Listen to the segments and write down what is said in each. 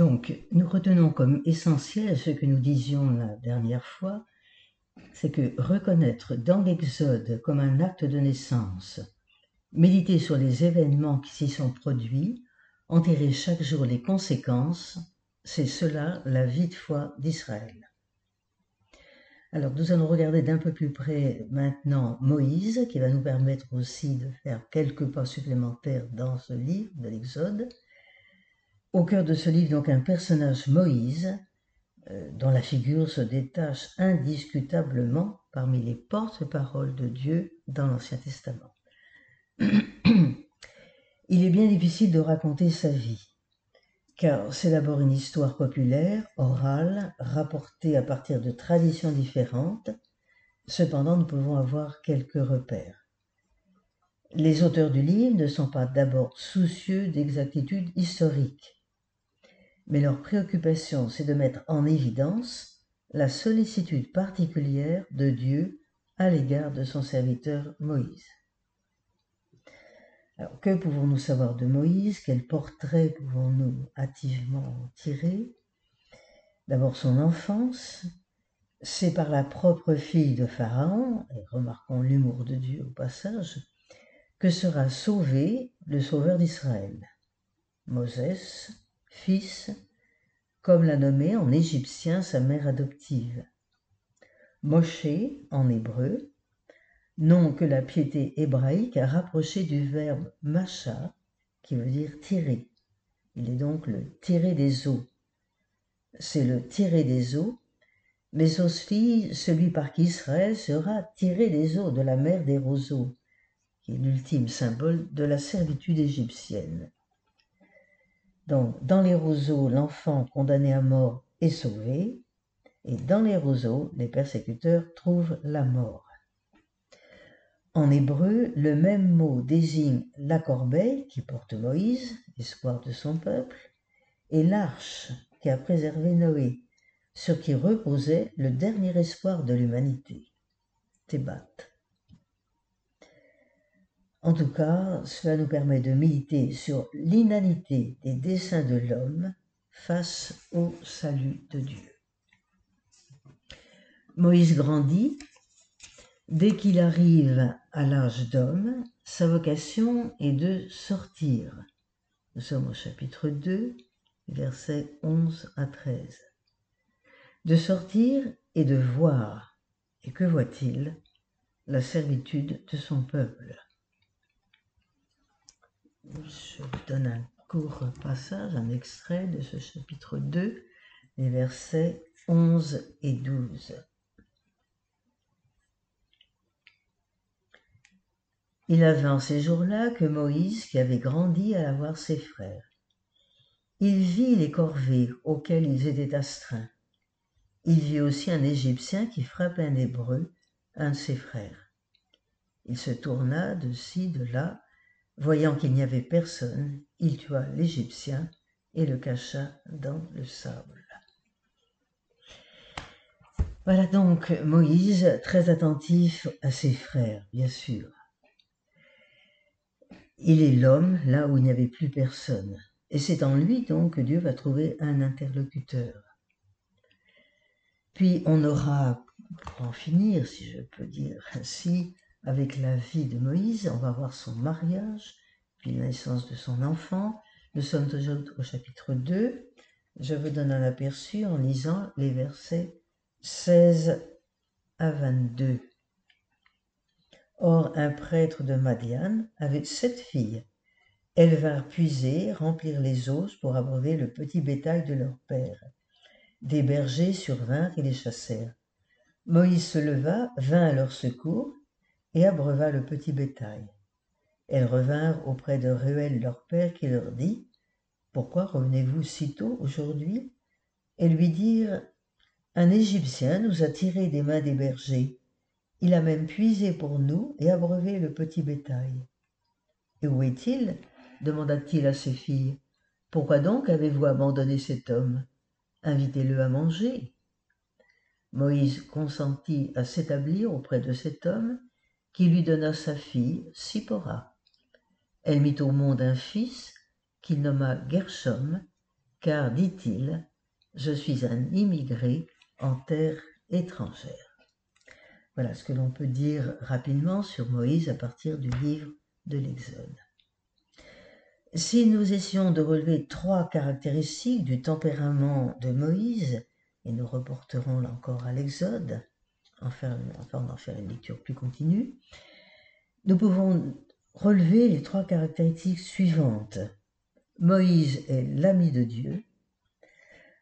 Donc, nous retenons comme essentiel ce que nous disions la dernière fois, c'est que reconnaître dans l'Exode comme un acte de naissance, méditer sur les événements qui s'y sont produits, enterrer chaque jour les conséquences, c'est cela la vie de foi d'Israël. Alors nous allons regarder d'un peu plus près maintenant Moïse, qui va nous permettre aussi de faire quelques pas supplémentaires dans ce livre de l'Exode. Au cœur de ce livre, donc, un personnage Moïse, euh, dont la figure se détache indiscutablement parmi les porte-paroles de Dieu dans l'Ancien Testament. Il est bien difficile de raconter sa vie car c'est d'abord une histoire populaire, orale, rapportée à partir de traditions différentes. Cependant, nous pouvons avoir quelques repères. Les auteurs du livre ne sont pas d'abord soucieux d'exactitude historique, mais leur préoccupation, c'est de mettre en évidence la sollicitude particulière de Dieu à l'égard de son serviteur Moïse que pouvons-nous savoir de Moïse? Quel portrait pouvons-nous hâtivement tirer? D'abord son enfance. C'est par la propre fille de Pharaon, et remarquons l'humour de Dieu au passage, que sera sauvé le sauveur d'Israël. Moses, fils, comme l'a nommé en égyptien sa mère adoptive. Moshe en hébreu, nom que la piété hébraïque a rapproché du verbe macha, qui veut dire tirer. Il est donc le tirer des eaux. C'est le tirer des eaux, mais aussi celui par qui Israël sera tiré des eaux de la mer des roseaux, qui est l'ultime symbole de la servitude égyptienne. Donc, dans les roseaux, l'enfant condamné à mort est sauvé, et dans les roseaux, les persécuteurs trouvent la mort. En hébreu, le même mot désigne la corbeille qui porte Moïse, espoir de son peuple, et l'arche qui a préservé Noé, sur qui reposait le dernier espoir de l'humanité, Thébat. En tout cas, cela nous permet de méditer sur l'inanité des desseins de l'homme face au salut de Dieu. Moïse grandit Dès qu'il arrive à l'âge d'homme, sa vocation est de sortir. Nous sommes au chapitre 2, versets 11 à 13. De sortir et de voir. Et que voit-il? La servitude de son peuple. Je vous donne un court passage, un extrait de ce chapitre 2, les versets 11 et 12. Il avait en ces jours-là que Moïse qui avait grandi à voir ses frères. Il vit les corvées auxquelles ils étaient astreints. Il vit aussi un Égyptien qui frappait un Hébreu, un de ses frères. Il se tourna de ci, de là, voyant qu'il n'y avait personne, il tua l'Égyptien et le cacha dans le sable. Voilà donc Moïse très attentif à ses frères, bien sûr. Il est l'homme là où il n'y avait plus personne. Et c'est en lui donc que Dieu va trouver un interlocuteur. Puis on aura, pour en finir, si je peux dire ainsi, avec la vie de Moïse, on va voir son mariage, puis la naissance de son enfant. Nous sommes toujours au chapitre 2. Je vous donne un aperçu en lisant les versets 16 à 22. Or un prêtre de Madian avait sept filles. Elles vinrent puiser, remplir les os pour abreuver le petit bétail de leur père. Des bergers survinrent et les chassèrent. Moïse se leva, vint à leur secours, et abreuva le petit bétail. Elles revinrent auprès de Ruel leur père qui leur dit Pourquoi revenez-vous si tôt aujourd'hui? Et lui dirent Un Égyptien nous a tirés des mains des bergers il a même puisé pour nous et abreuvé le petit bétail. Et où est-il? demanda-t-il à ses filles. Pourquoi donc avez-vous abandonné cet homme? Invitez-le à manger. Moïse consentit à s'établir auprès de cet homme, qui lui donna sa fille, Sipora. Elle mit au monde un fils qu'il nomma Gershom, car, dit-il, je suis un immigré en terre étrangère. Voilà ce que l'on peut dire rapidement sur Moïse à partir du livre de l'Exode. Si nous essayons de relever trois caractéristiques du tempérament de Moïse, et nous reporterons là encore à l'Exode, enfin, enfin d'en faire une lecture plus continue, nous pouvons relever les trois caractéristiques suivantes. Moïse est l'ami de Dieu,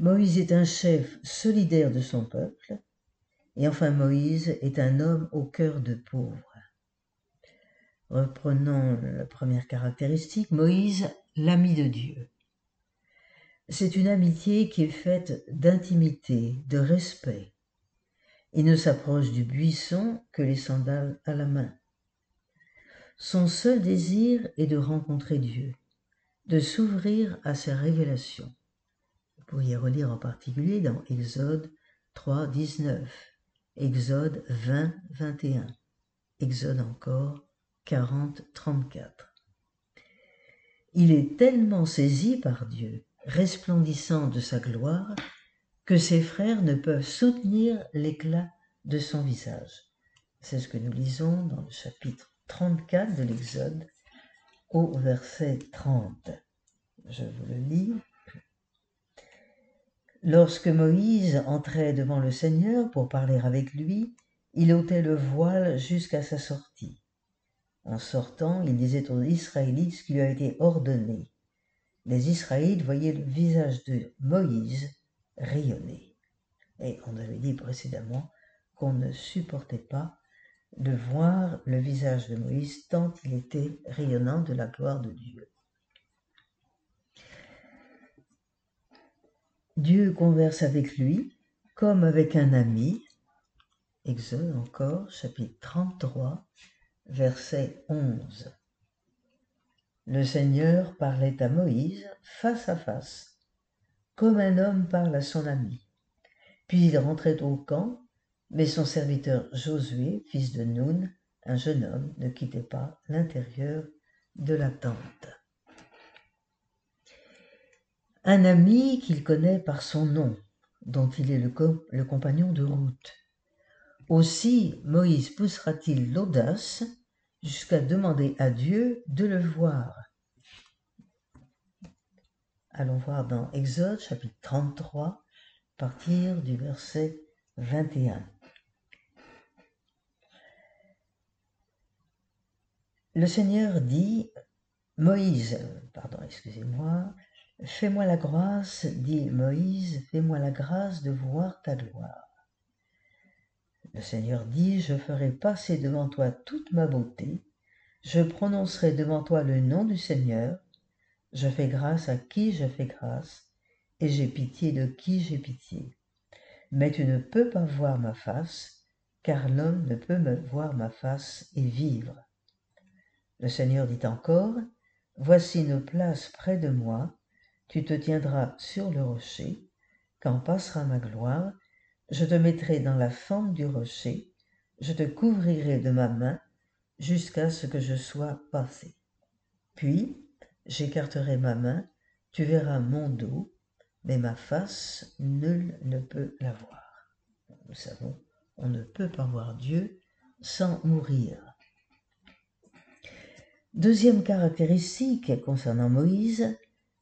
Moïse est un chef solidaire de son peuple, et enfin Moïse est un homme au cœur de pauvre. Reprenons la première caractéristique, Moïse, l'ami de Dieu. C'est une amitié qui est faite d'intimité, de respect. Il ne s'approche du buisson que les sandales à la main. Son seul désir est de rencontrer Dieu, de s'ouvrir à sa révélation. Vous pourriez relire en particulier dans Exode 3, 19, Exode 20, 21, Exode encore 40, 34. Il est tellement saisi par Dieu resplendissant de sa gloire, que ses frères ne peuvent soutenir l'éclat de son visage. C'est ce que nous lisons dans le chapitre 34 de l'Exode au verset 30. Je vous le lis. Lorsque Moïse entrait devant le Seigneur pour parler avec lui, il ôtait le voile jusqu'à sa sortie. En sortant, il disait aux Israélites ce qui lui a été ordonné les Israélites voyaient le visage de Moïse rayonner. Et on avait dit précédemment qu'on ne supportait pas de voir le visage de Moïse tant il était rayonnant de la gloire de Dieu. Dieu converse avec lui comme avec un ami. Exode encore, chapitre 33, verset 11. Le Seigneur parlait à Moïse face à face, comme un homme parle à son ami. Puis il rentrait au camp, mais son serviteur Josué, fils de Nun, un jeune homme, ne quittait pas l'intérieur de la tente. Un ami qu'il connaît par son nom, dont il est le, le compagnon de route. Aussi Moïse poussera-t-il l'audace jusqu'à demander à Dieu de le voir. Allons voir dans Exode chapitre 33, à partir du verset 21. Le Seigneur dit, Moïse, pardon, excusez-moi, fais-moi la grâce, dit Moïse, fais-moi la grâce de voir ta gloire. Le Seigneur dit, je ferai passer devant toi toute ma beauté, je prononcerai devant toi le nom du Seigneur, je fais grâce à qui je fais grâce, et j'ai pitié de qui j'ai pitié. Mais tu ne peux pas voir ma face, car l'homme ne peut me voir ma face et vivre. Le Seigneur dit encore, Voici une place près de moi, tu te tiendras sur le rocher, quand passera ma gloire, je te mettrai dans la fente du rocher, je te couvrirai de ma main jusqu'à ce que je sois passé. Puis j'écarterai ma main, tu verras mon dos, mais ma face, nul ne peut la voir. Nous savons, on ne peut pas voir Dieu sans mourir. Deuxième caractéristique concernant Moïse,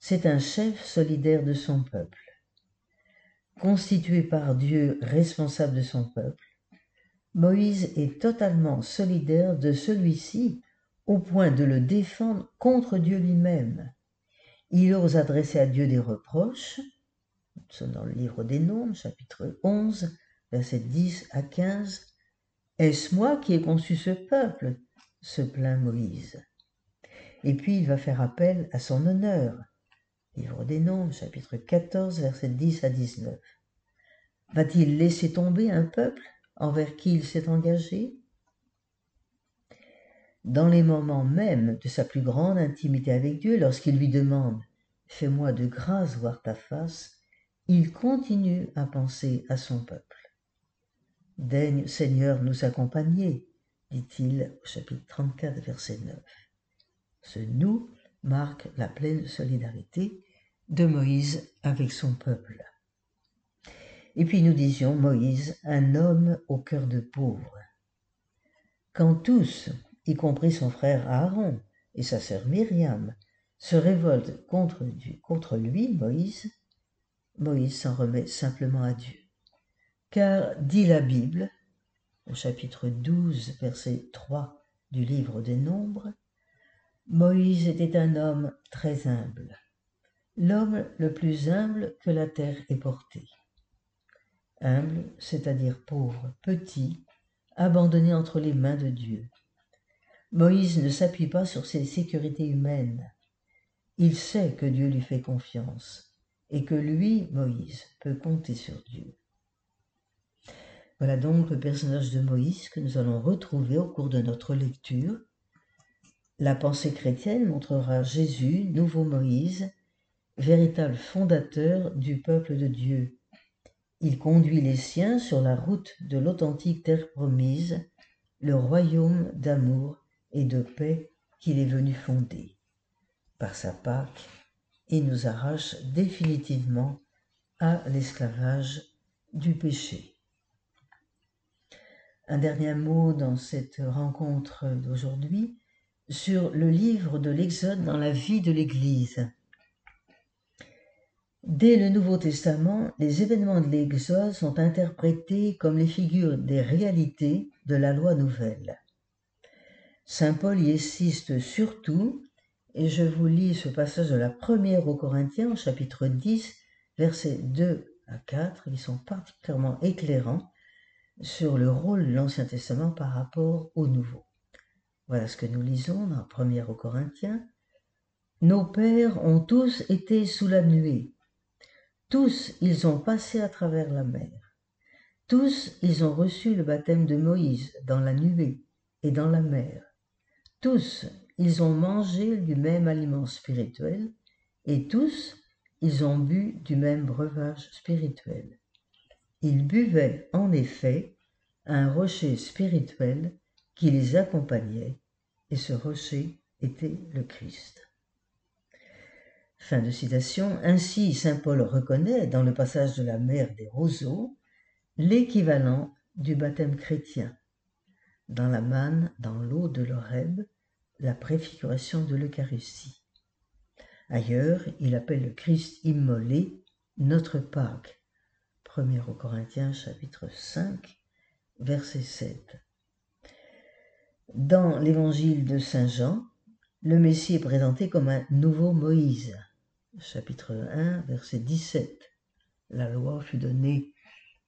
c'est un chef solidaire de son peuple constitué par Dieu responsable de son peuple, Moïse est totalement solidaire de celui-ci au point de le défendre contre Dieu lui-même. Il ose adresser à Dieu des reproches, c'est dans le livre des Nombres, chapitre 11, versets 10 à 15. Est-ce moi qui ai conçu ce peuple? se plaint Moïse. Et puis il va faire appel à son honneur. Livre des Nombres, chapitre 14, versets 10 à 19. Va-t-il laisser tomber un peuple envers qui il s'est engagé? Dans les moments même de sa plus grande intimité avec Dieu, lorsqu'il lui demande Fais-moi de grâce voir ta face, il continue à penser à son peuple. Daigne, Seigneur, nous accompagner, dit-il au chapitre 34, verset 9. Ce nous marque la pleine solidarité de Moïse avec son peuple. Et puis nous disions Moïse, un homme au cœur de pauvre. Quand tous, y compris son frère Aaron et sa sœur Myriam, se révoltent contre, lui, Moïse, Moïse s'en remet simplement à Dieu. Car, dit la Bible, au chapitre 12, verset 3 du livre des Nombres, Moïse était un homme très humble, l'homme le plus humble que la terre ait porté. Humble, c'est-à-dire pauvre, petit, abandonné entre les mains de Dieu. Moïse ne s'appuie pas sur ses sécurités humaines. Il sait que Dieu lui fait confiance et que lui, Moïse, peut compter sur Dieu. Voilà donc le personnage de Moïse que nous allons retrouver au cours de notre lecture. La pensée chrétienne montrera Jésus, nouveau Moïse, véritable fondateur du peuple de Dieu, il conduit les siens sur la route de l'authentique terre promise, le royaume d'amour et de paix qu'il est venu fonder. Par sa Pâque, il nous arrache définitivement à l'esclavage du péché. Un dernier mot dans cette rencontre d'aujourd'hui sur le livre de l'Exode dans la vie de l'Église. Dès le Nouveau Testament, les événements de l'Exode sont interprétés comme les figures des réalités de la loi nouvelle. Saint Paul y insiste surtout, et je vous lis ce passage de la première aux Corinthiens, chapitre 10, versets 2 à 4, ils sont particulièrement éclairants sur le rôle de l'Ancien Testament par rapport au Nouveau. Voilà ce que nous lisons dans 1 aux Corinthiens. Nos pères ont tous été sous la nuée tous, ils ont passé à travers la mer. Tous, ils ont reçu le baptême de Moïse dans la nuée et dans la mer. Tous, ils ont mangé du même aliment spirituel et tous, ils ont bu du même breuvage spirituel. Ils buvaient en effet un rocher spirituel qui les accompagnait et ce rocher était le Christ. Fin de citation. Ainsi, saint Paul reconnaît dans le passage de la mer des roseaux l'équivalent du baptême chrétien. Dans la manne, dans l'eau de l'Oreb, la préfiguration de l'Eucharistie. Ailleurs, il appelle le Christ immolé notre Pâque. 1 au Corinthiens chapitre 5, verset 7. Dans l'évangile de Saint Jean, le Messie est présenté comme un nouveau Moïse chapitre 1, verset 17. La loi fut donnée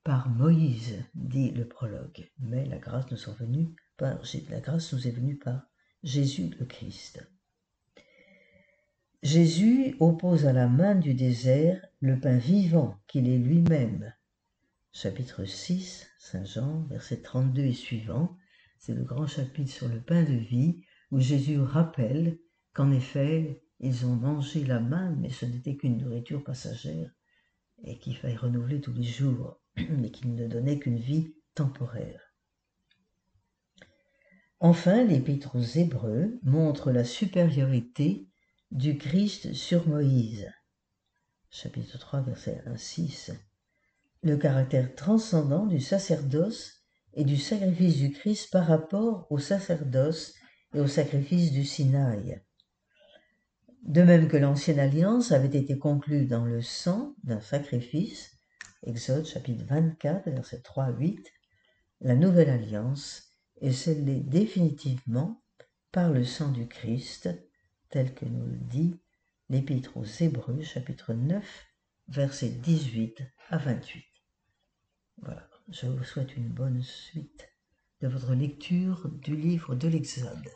par Moïse, dit le prologue, mais la grâce nous, est venue par, Jésus le Christ. Jésus oppose à la main du désert le pain vivant qu'il est lui-même. Chapitre 6, Saint Jean, verset 32 et suivant, c'est le grand chapitre sur le pain de vie où Jésus rappelle qu'en effet, ils ont mangé la main, mais ce n'était qu'une nourriture passagère et qu'il fallait renouveler tous les jours, mais qui ne donnait qu'une vie temporaire. Enfin, l'Épître aux Hébreux montre la supériorité du Christ sur Moïse. Chapitre 3, verset 1, 6. Le caractère transcendant du sacerdoce et du sacrifice du Christ par rapport au sacerdoce et au sacrifice du Sinaï. De même que l'ancienne alliance avait été conclue dans le sang d'un sacrifice, Exode chapitre 24, verset 3 à 8, la nouvelle alliance est scellée définitivement par le sang du Christ, tel que nous le dit l'Épître aux Hébreux chapitre 9, verset 18 à 28. Voilà, je vous souhaite une bonne suite de votre lecture du livre de l'Exode.